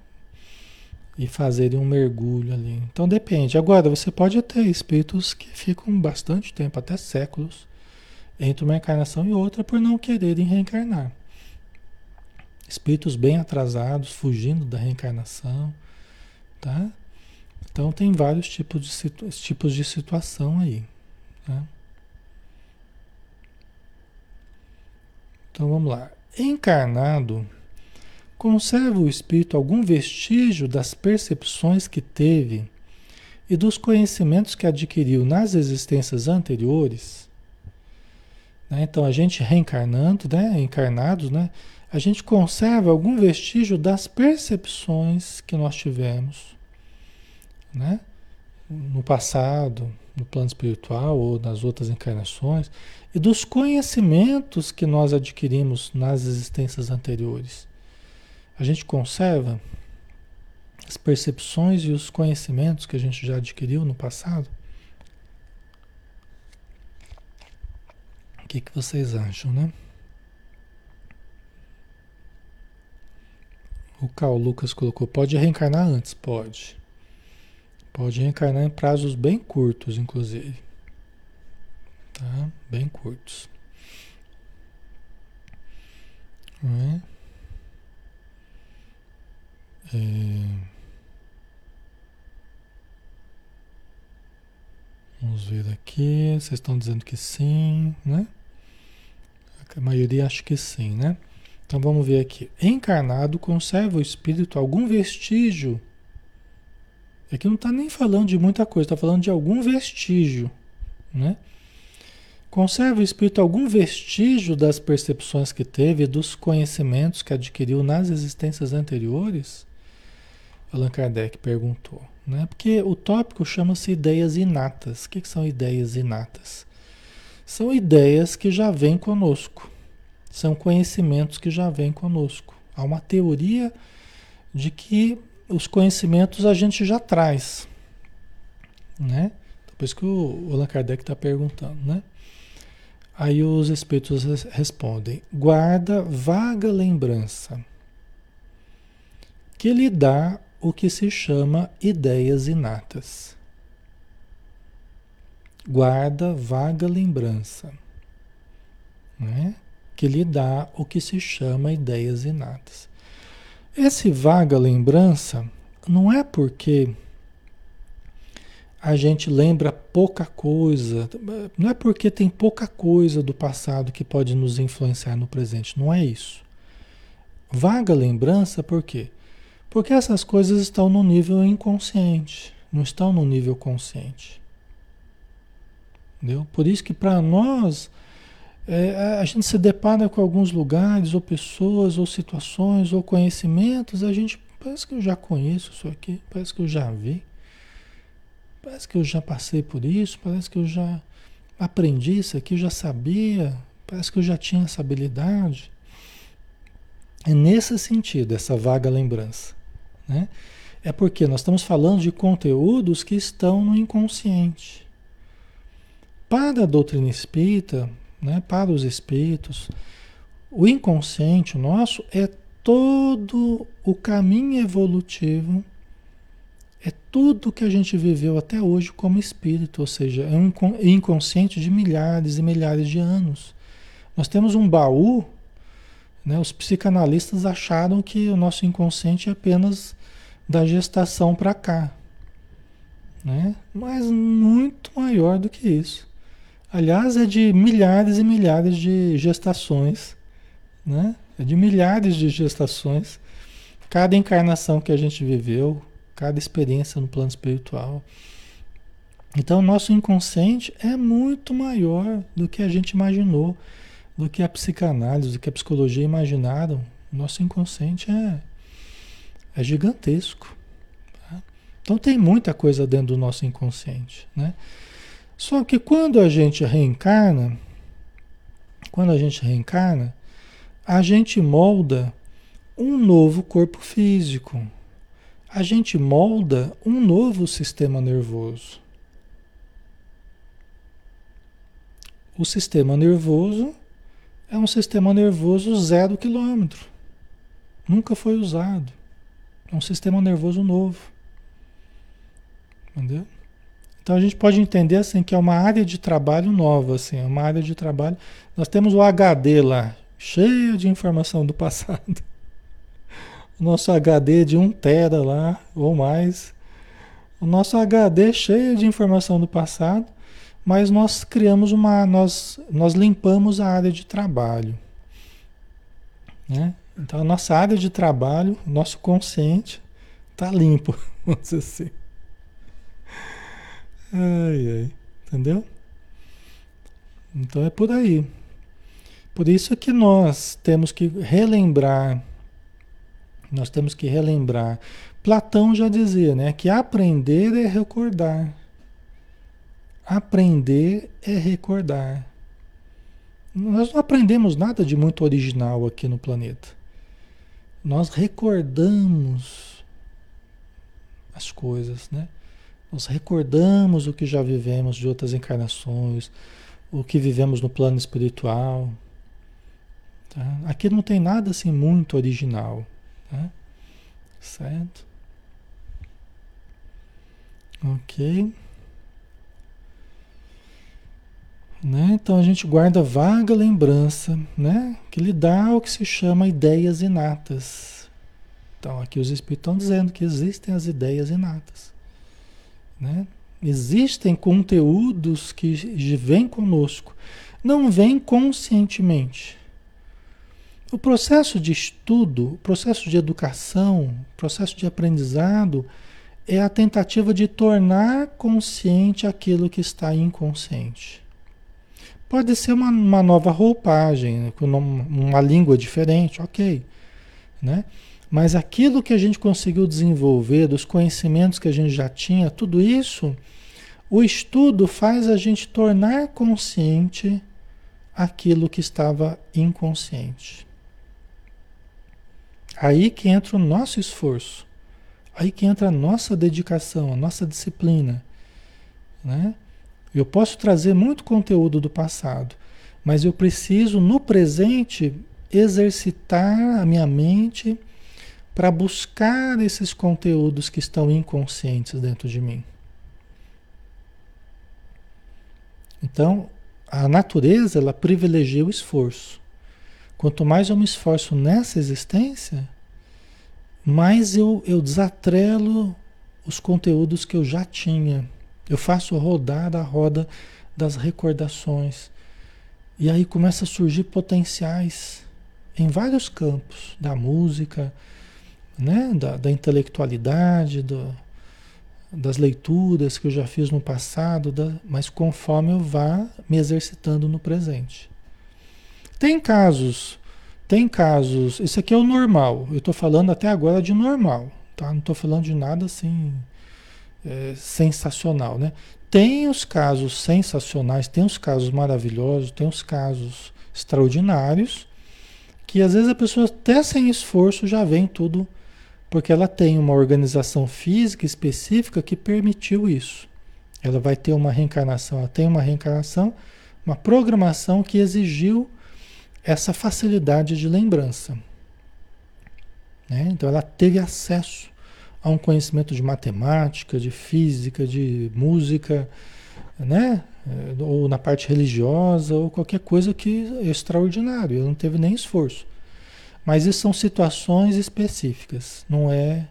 e fazerem um mergulho ali. Então depende. Agora, você pode ter espíritos que ficam bastante tempo, até séculos, entre uma encarnação e outra por não quererem reencarnar. Espíritos bem atrasados, fugindo da reencarnação, tá? Então tem vários tipos de, tipos de situação aí. Tá? Então vamos lá. Encarnado Conserva o espírito algum vestígio das percepções que teve e dos conhecimentos que adquiriu nas existências anteriores? Né? Então, a gente reencarnando, né? encarnados, né? a gente conserva algum vestígio das percepções que nós tivemos né? no passado, no plano espiritual ou nas outras encarnações, e dos conhecimentos que nós adquirimos nas existências anteriores. A gente conserva as percepções e os conhecimentos que a gente já adquiriu no passado? Que, que vocês acham, né? O Carl Lucas colocou, pode reencarnar antes? Pode. Pode reencarnar em prazos bem curtos, inclusive. tá? Bem curtos. É? É... Vamos ver aqui. Vocês estão dizendo que sim, né? A maioria acha que sim, né? Então vamos ver aqui. Encarnado conserva o espírito algum vestígio. Aqui não está nem falando de muita coisa, está falando de algum vestígio, né? Conserva o espírito algum vestígio das percepções que teve, dos conhecimentos que adquiriu nas existências anteriores? Allan Kardec perguntou. Né? Porque o tópico chama-se ideias inatas. O que, que são ideias inatas? São ideias que já vêm conosco, são conhecimentos que já vêm conosco. Há uma teoria de que os conhecimentos a gente já traz, né? Depois que o Allan Kardec está perguntando, né? Aí os espíritos respondem: guarda vaga lembrança que lhe dá o que se chama ideias inatas. Guarda vaga lembrança, né? que lhe dá o que se chama ideias inatas. Esse vaga lembrança não é porque a gente lembra pouca coisa, não é porque tem pouca coisa do passado que pode nos influenciar no presente, não é isso. Vaga lembrança por quê? Porque essas coisas estão no nível inconsciente, não estão no nível consciente. Entendeu? Por isso que para nós é, a gente se depara com alguns lugares, ou pessoas, ou situações, ou conhecimentos, a gente parece que eu já conheço isso aqui, parece que eu já vi. Parece que eu já passei por isso, parece que eu já aprendi isso aqui, já sabia, parece que eu já tinha essa habilidade. É nesse sentido, essa vaga lembrança. Né? É porque nós estamos falando de conteúdos que estão no inconsciente. Para a doutrina espírita, né, para os espíritos, o inconsciente nosso é todo o caminho evolutivo é tudo que a gente viveu até hoje como espírito, ou seja, é um inconsciente de milhares e milhares de anos. Nós temos um baú, né? os psicanalistas acharam que o nosso inconsciente é apenas da gestação para cá, né? mas muito maior do que isso. Aliás, é de milhares e milhares de gestações, né? é de milhares de gestações. Cada encarnação que a gente viveu, cada experiência no plano espiritual. Então, o nosso inconsciente é muito maior do que a gente imaginou, do que a psicanálise, do que a psicologia imaginaram. O nosso inconsciente é, é gigantesco. Tá? Então, tem muita coisa dentro do nosso inconsciente. Né? Só que quando a gente reencarna, quando a gente reencarna, a gente molda um novo corpo físico a gente molda um novo sistema nervoso. O sistema nervoso é um sistema nervoso zero quilômetro. Nunca foi usado. É um sistema nervoso novo. Entendeu? Então a gente pode entender assim que é uma área de trabalho nova, assim, é uma área de trabalho. Nós temos o HD lá, cheio de informação do [LAUGHS] passado nosso HD de 1 tera lá ou mais. O nosso HD cheio de informação do passado, mas nós criamos uma, nós, nós limpamos a área de trabalho. Né? Então a nossa área de trabalho, nosso consciente, está limpo, [LAUGHS] vamos dizer assim. Ai, ai, entendeu? Então é por aí. Por isso que nós temos que relembrar nós temos que relembrar. Platão já dizia, né, que aprender é recordar. Aprender é recordar. Nós não aprendemos nada de muito original aqui no planeta. Nós recordamos as coisas, né? Nós recordamos o que já vivemos de outras encarnações, o que vivemos no plano espiritual. Tá? Aqui não tem nada assim muito original. Tá? Certo? Ok. Né? Então a gente guarda vaga lembrança, né? que lhe dá o que se chama ideias inatas. Então aqui os espíritos estão dizendo que existem as ideias inatas. Né? Existem conteúdos que vêm conosco, não vêm conscientemente. O processo de estudo, o processo de educação, o processo de aprendizado é a tentativa de tornar consciente aquilo que está inconsciente. Pode ser uma, uma nova roupagem, uma língua diferente, ok. Né? Mas aquilo que a gente conseguiu desenvolver, dos conhecimentos que a gente já tinha, tudo isso, o estudo faz a gente tornar consciente aquilo que estava inconsciente. Aí que entra o nosso esforço. Aí que entra a nossa dedicação, a nossa disciplina. Né? Eu posso trazer muito conteúdo do passado, mas eu preciso, no presente, exercitar a minha mente para buscar esses conteúdos que estão inconscientes dentro de mim. Então, a natureza ela privilegia o esforço. Quanto mais eu me esforço nessa existência, mais eu, eu desatrelo os conteúdos que eu já tinha. Eu faço rodar a roda das recordações. E aí começa a surgir potenciais em vários campos, da música, né? da, da intelectualidade, do, das leituras que eu já fiz no passado, da, mas conforme eu vá me exercitando no presente. Tem casos, tem casos, isso aqui é o normal, eu estou falando até agora de normal, tá? Não estou falando de nada assim é, sensacional, né? Tem os casos sensacionais, tem os casos maravilhosos, tem os casos extraordinários, que às vezes a pessoa até sem esforço já vem tudo, porque ela tem uma organização física específica que permitiu isso. Ela vai ter uma reencarnação, ela tem uma reencarnação, uma programação que exigiu essa facilidade de lembrança. Né? Então ela teve acesso a um conhecimento de matemática, de física, de música, né? Ou na parte religiosa, ou qualquer coisa que é extraordinário, ela não teve nem esforço. Mas isso são situações específicas, não é,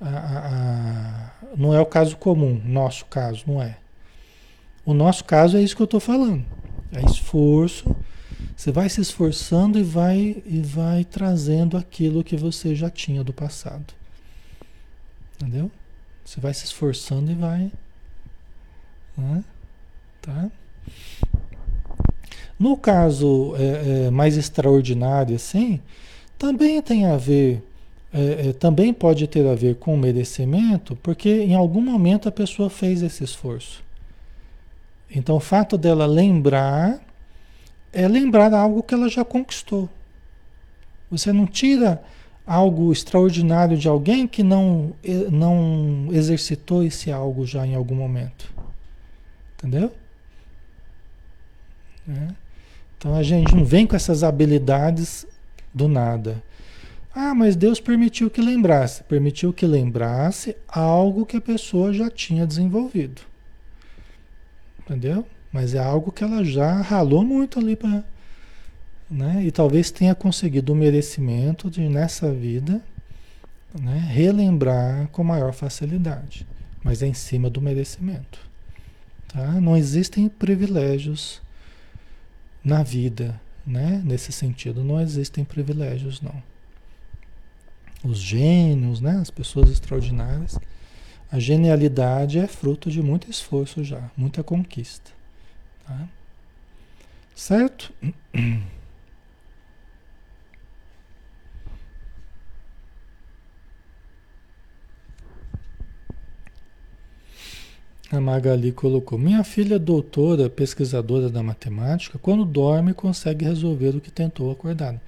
a, a, a, não é o caso comum, nosso caso, não é. O nosso caso é isso que eu estou falando. É esforço você vai se esforçando e vai e vai trazendo aquilo que você já tinha do passado. Entendeu? Você vai se esforçando e vai. Né? Tá? No caso é, é, mais extraordinário, assim, também tem a ver, é, é, também pode ter a ver com merecimento, porque em algum momento a pessoa fez esse esforço. Então o fato dela lembrar é lembrar algo que ela já conquistou. Você não tira algo extraordinário de alguém que não, não exercitou esse algo já em algum momento. Entendeu? É. Então a gente não vem com essas habilidades do nada. Ah, mas Deus permitiu que lembrasse. Permitiu que lembrasse algo que a pessoa já tinha desenvolvido. Entendeu? Mas é algo que ela já ralou muito ali para. Né? E talvez tenha conseguido o merecimento de, nessa vida, né? relembrar com maior facilidade. Mas é em cima do merecimento. Tá? Não existem privilégios na vida, né? Nesse sentido, não existem privilégios, não. Os gênios, né? As pessoas extraordinárias. A genialidade é fruto de muito esforço já, muita conquista. Tá? Certo? [CLEARS THROAT] A Magali colocou: Minha filha, doutora, pesquisadora da matemática, quando dorme consegue resolver o que tentou acordado.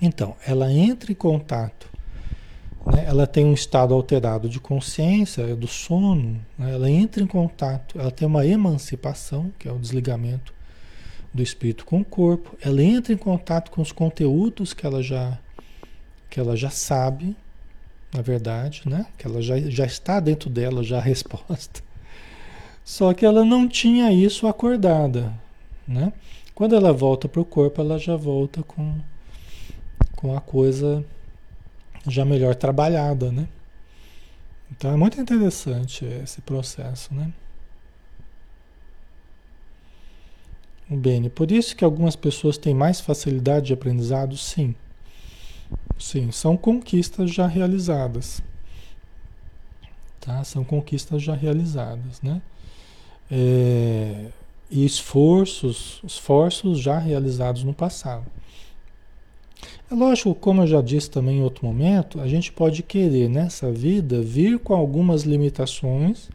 Então, ela entra em contato né? ela tem um estado alterado de consciência, é do sono, né? ela entra em contato, ela tem uma emancipação, que é o desligamento do espírito com o corpo, ela entra em contato com os conteúdos que ela já, que ela já sabe, na verdade, né? que ela já, já está dentro dela já a [LAUGHS] resposta. Só que ela não tinha isso acordada. né? Quando ela volta para o corpo, ela já volta com, com a coisa já melhor trabalhada, né? Então é muito interessante esse processo, né? Bem, por isso que algumas pessoas têm mais facilidade de aprendizado, sim. Sim, são conquistas já realizadas. Tá? São conquistas já realizadas, né? É, e esforços, esforços já realizados no passado. É lógico, como eu já disse também em outro momento, a gente pode querer nessa vida vir com algumas limitações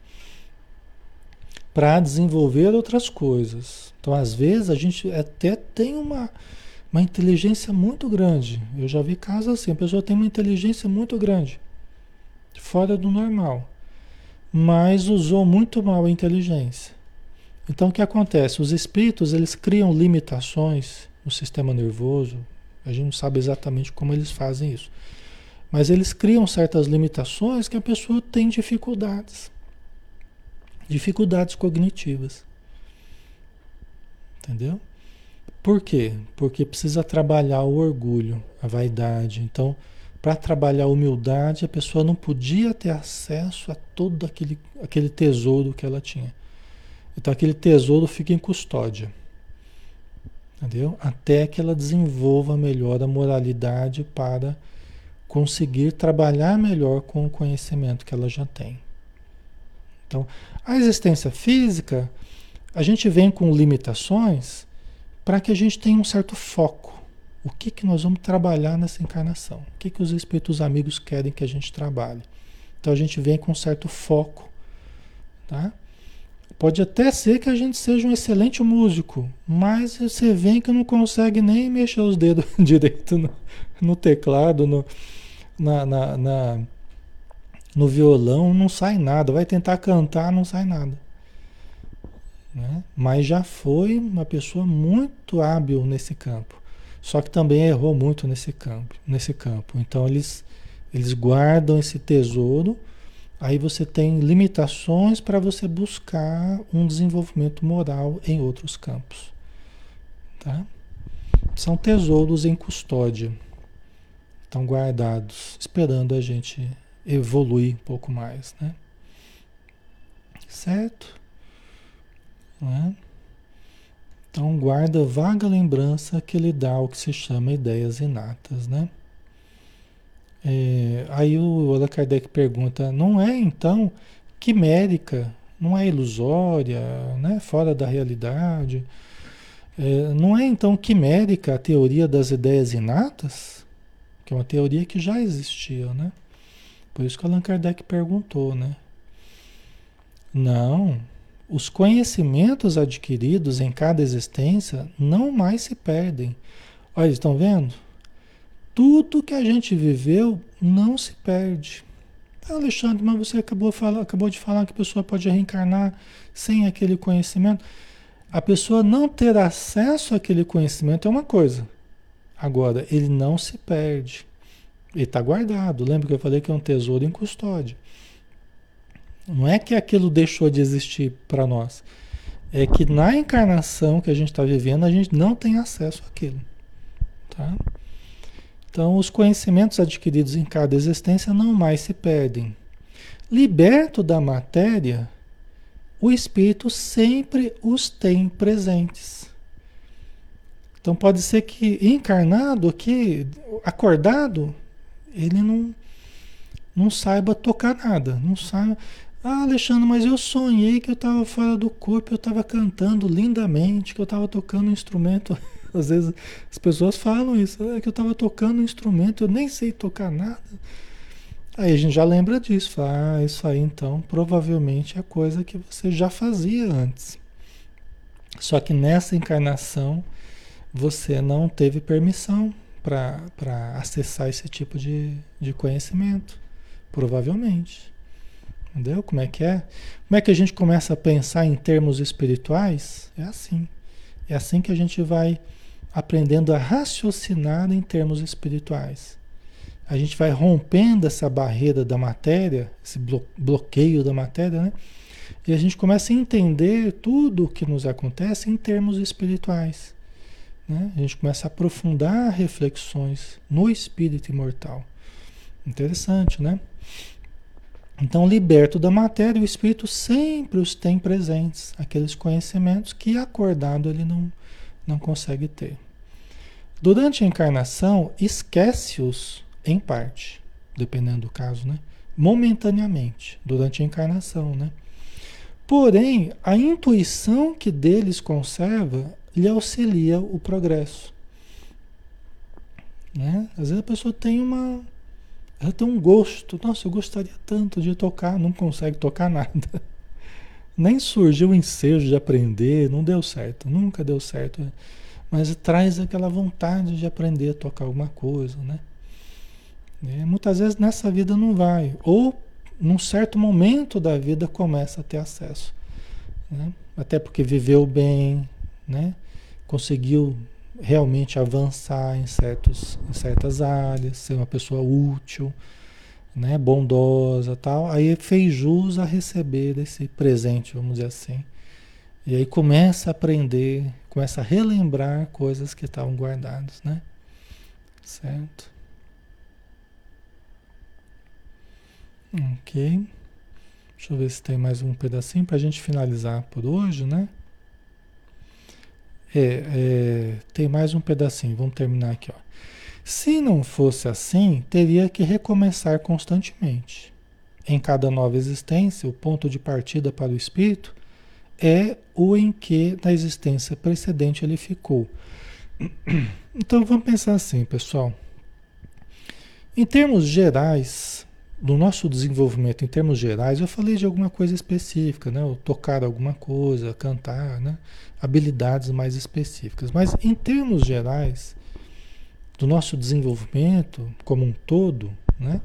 para desenvolver outras coisas. Então, às vezes, a gente até tem uma, uma inteligência muito grande. Eu já vi casos assim, a pessoa tem uma inteligência muito grande, fora do normal, mas usou muito mal a inteligência. Então o que acontece? Os espíritos eles criam limitações no sistema nervoso. A gente não sabe exatamente como eles fazem isso. Mas eles criam certas limitações que a pessoa tem dificuldades. Dificuldades cognitivas. Entendeu? Por quê? Porque precisa trabalhar o orgulho, a vaidade. Então, para trabalhar a humildade, a pessoa não podia ter acesso a todo aquele, aquele tesouro que ela tinha. Então aquele tesouro fica em custódia. Entendeu? Até que ela desenvolva melhor a moralidade para conseguir trabalhar melhor com o conhecimento que ela já tem. Então, a existência física, a gente vem com limitações para que a gente tenha um certo foco. O que, que nós vamos trabalhar nessa encarnação? O que, que os espíritos amigos querem que a gente trabalhe? Então a gente vem com um certo foco. Tá? Pode até ser que a gente seja um excelente músico, mas você vê que não consegue nem mexer os dedos [LAUGHS] direito no, no teclado, no, na, na, na, no violão, não sai nada. Vai tentar cantar, não sai nada. Né? Mas já foi uma pessoa muito hábil nesse campo. Só que também errou muito nesse campo. Nesse campo. Então eles, eles guardam esse tesouro Aí você tem limitações para você buscar um desenvolvimento moral em outros campos. Tá? São tesouros em custódia. Estão guardados, esperando a gente evoluir um pouco mais. Né? Certo? Né? Então guarda vaga lembrança que lhe dá o que se chama ideias inatas, né? É, aí o Allan Kardec pergunta: não é então quimérica, não é ilusória, né, fora da realidade? É, não é então quimérica a teoria das ideias inatas? Que é uma teoria que já existia, né? Por isso que Allan Kardec perguntou, né? Não, os conhecimentos adquiridos em cada existência não mais se perdem. Olha, estão vendo? tudo que a gente viveu não se perde. Alexandre, mas você acabou, acabou de falar que a pessoa pode reencarnar sem aquele conhecimento. A pessoa não ter acesso àquele conhecimento é uma coisa. Agora, ele não se perde. Ele está guardado. Lembra que eu falei que é um tesouro em custódia. Não é que aquilo deixou de existir para nós. É que na encarnação que a gente está vivendo, a gente não tem acesso àquilo. Tá? Então, os conhecimentos adquiridos em cada existência não mais se perdem. Liberto da matéria, o espírito sempre os tem presentes. Então, pode ser que encarnado, que acordado, ele não, não saiba tocar nada, não saiba. Ah, Alexandre, mas eu sonhei que eu estava fora do corpo, eu estava cantando lindamente, que eu estava tocando um instrumento [LAUGHS] às vezes as pessoas falam isso, é que eu estava tocando um instrumento, eu nem sei tocar nada. Aí a gente já lembra disso, fala, ah, isso aí então provavelmente é coisa que você já fazia antes. Só que nessa encarnação você não teve permissão para acessar esse tipo de, de conhecimento, provavelmente. Entendeu? Como é que é? Como é que a gente começa a pensar em termos espirituais? É assim. É assim que a gente vai aprendendo a raciocinar em termos espirituais. A gente vai rompendo essa barreira da matéria, esse bloqueio da matéria, né? E a gente começa a entender tudo o que nos acontece em termos espirituais. Né? A gente começa a aprofundar reflexões no espírito imortal. Interessante, né? Então, liberto da matéria, o espírito sempre os tem presentes, aqueles conhecimentos que acordado ele não, não consegue ter. Durante a encarnação, esquece-os em parte, dependendo do caso, né? Momentaneamente, durante a encarnação, né? Porém, a intuição que deles conserva lhe auxilia o progresso. Né? Às vezes a pessoa tem uma. Ela tem um gosto. Nossa, eu gostaria tanto de tocar, não consegue tocar [LAUGHS] nada. Nem surgiu o ensejo de aprender, não deu certo, nunca deu certo. Mas traz aquela vontade de aprender a tocar alguma coisa, né? E muitas vezes nessa vida não vai. Ou num certo momento da vida começa a ter acesso. Né? Até porque viveu bem, né? conseguiu realmente avançar em, certos, em certas áreas, ser uma pessoa útil, né? bondosa tal. Aí fez jus a receber esse presente, vamos dizer assim. E aí começa a aprender, começa a relembrar coisas que estavam guardadas, né? Certo? Ok. Deixa eu ver se tem mais um pedacinho para a gente finalizar por hoje, né? É, é, tem mais um pedacinho, vamos terminar aqui. Ó. Se não fosse assim, teria que recomeçar constantemente. Em cada nova existência, o ponto de partida para o espírito é o em que na existência precedente ele ficou. [CLEARS THROAT] Então vamos pensar assim, pessoal. Em termos gerais, no nosso desenvolvimento em termos gerais, eu falei de alguma coisa específica, né? tocar alguma coisa, cantar, né? Habilidades mais específicas. Mas em termos gerais, do nosso desenvolvimento como um todo, né?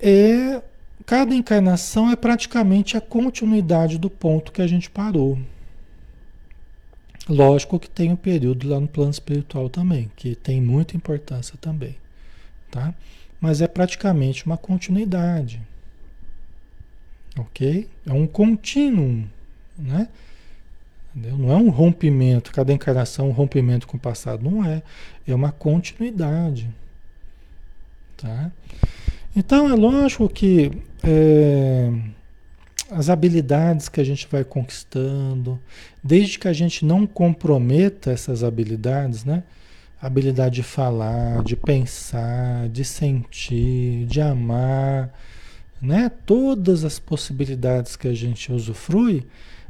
É, cada encarnação é praticamente a continuidade do ponto que a gente parou. Lógico que tem um período lá no plano espiritual também, que tem muita importância também, tá? mas é praticamente uma continuidade. Ok? É um contínuo, né? Entendeu? Não é um rompimento, cada encarnação é um rompimento com o passado. Não é. É uma continuidade. Tá? Então é lógico que é, as habilidades que a gente vai conquistando, desde que a gente não comprometa essas habilidades, né? habilidade de falar, de pensar, de sentir, de amar, né? Todas as possibilidades que a gente usufrui,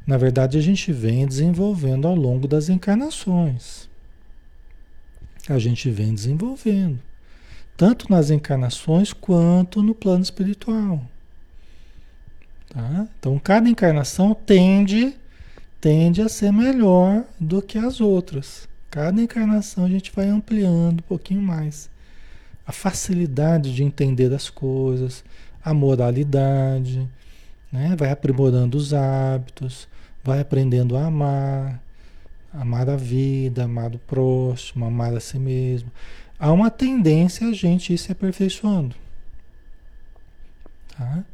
na verdade a gente vem desenvolvendo ao longo das encarnações. A gente vem desenvolvendo, tanto nas encarnações quanto no plano espiritual. Tá? Então cada encarnação tende tende a ser melhor do que as outras. Cada encarnação a gente vai ampliando um pouquinho mais a facilidade de entender as coisas, a moralidade, né? vai aprimorando os hábitos, vai aprendendo a amar, amar a vida, amar o próximo, amar a si mesmo. Há uma tendência a gente ir se aperfeiçoando. Tá?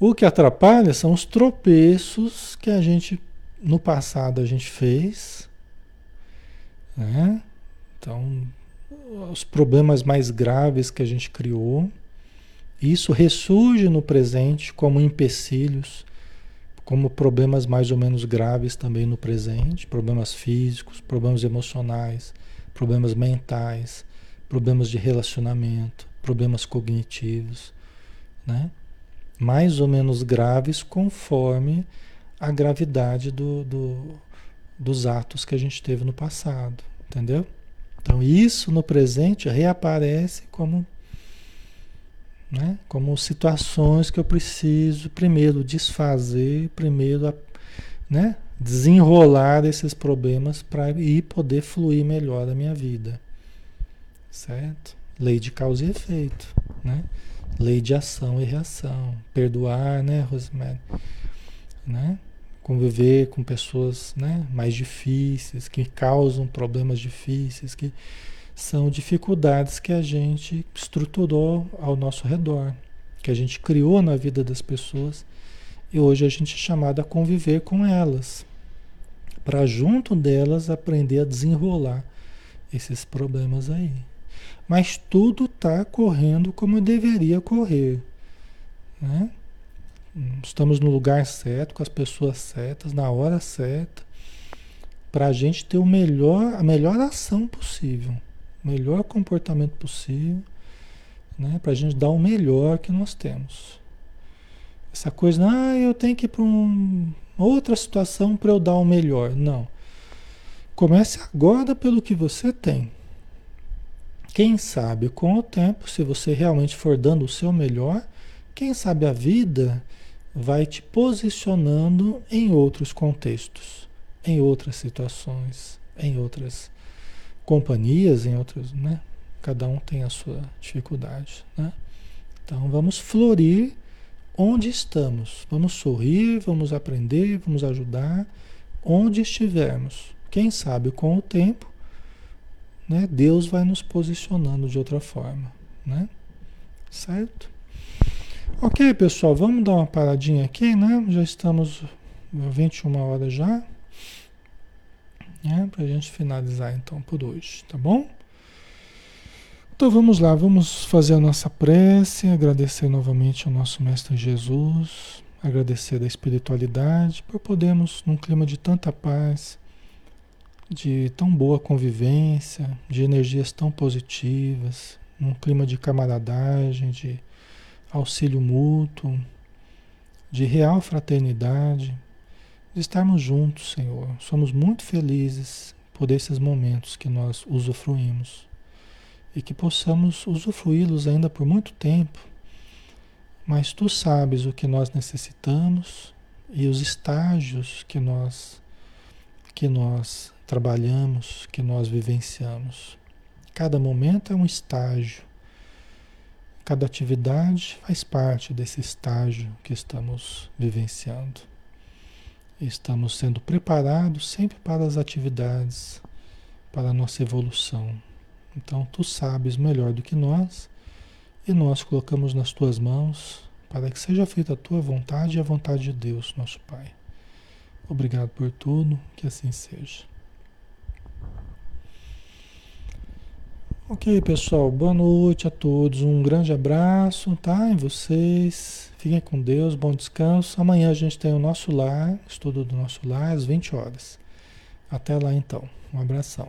O que atrapalha são os tropeços que a gente no passado a gente fez né? Então, os problemas mais graves que a gente criou, isso ressurge no presente como empecilhos, como problemas mais ou menos graves também no presente, problemas físicos, problemas emocionais, problemas mentais, problemas de relacionamento, problemas cognitivos, né? mais ou menos graves conforme a gravidade do, do, dos atos que a gente teve no passado, entendeu? Então isso no presente reaparece como, né, como situações que eu preciso primeiro desfazer, primeiro né, desenrolar esses problemas para ir poder fluir melhor a minha vida, certo? Lei de causa e efeito, né? Lei de ação e reação, perdoar, né, Rosemary, né? conviver com pessoas né, mais difíceis, que causam problemas difíceis, que são dificuldades que a gente estruturou ao nosso redor, que a gente criou na vida das pessoas E hoje a gente é chamado a conviver com elas, para junto delas aprender a desenrolar esses problemas aí. Mas tudo está correndo como deveria correr. Né? Estamos no lugar certo, com as pessoas certas, na hora certa, para a gente ter o melhor, a melhor ação possível, melhor comportamento possível, né? para a gente dar o melhor que nós temos. Essa coisa, ah, eu tenho que ir para um, outra situação para eu dar o melhor. Não. Comece agora pelo que você tem. Quem sabe com o tempo, se você realmente for dando o seu melhor, quem sabe a vida vai te posicionando em outros contextos, em outras situações, em outras companhias, em outras, né? Cada um tem a sua dificuldade, né? Então vamos florir onde estamos. Vamos sorrir, vamos aprender, vamos ajudar onde estivermos. Quem sabe com o tempo, né, Deus vai nos posicionando de outra forma, né? Certo? Ok, pessoal, vamos dar uma paradinha aqui, né? Já estamos 21 horas já. Né? Para a gente finalizar então por hoje, tá bom? Então vamos lá, vamos fazer a nossa prece, agradecer novamente ao nosso Mestre Jesus, agradecer da espiritualidade por podermos, num clima de tanta paz, de tão boa convivência, de energias tão positivas, num clima de camaradagem, de auxílio mútuo, de real fraternidade, de estarmos juntos, Senhor. Somos muito felizes por esses momentos que nós usufruímos e que possamos usufruí-los ainda por muito tempo. Mas tu sabes o que nós necessitamos e os estágios que nós que nós trabalhamos, que nós vivenciamos. Cada momento é um estágio. Cada atividade faz parte desse estágio que estamos vivenciando. Estamos sendo preparados sempre para as atividades, para a nossa evolução. Então tu sabes melhor do que nós e nós colocamos nas tuas mãos para que seja feita a tua vontade e a vontade de Deus, nosso Pai. Obrigado por tudo, que assim seja. Ok, pessoal, boa noite a todos. Um grande abraço, tá? Em vocês. Fiquem com Deus, bom descanso. Amanhã a gente tem o nosso lar, estudo do nosso lar, às 20 horas. Até lá então. Um abração.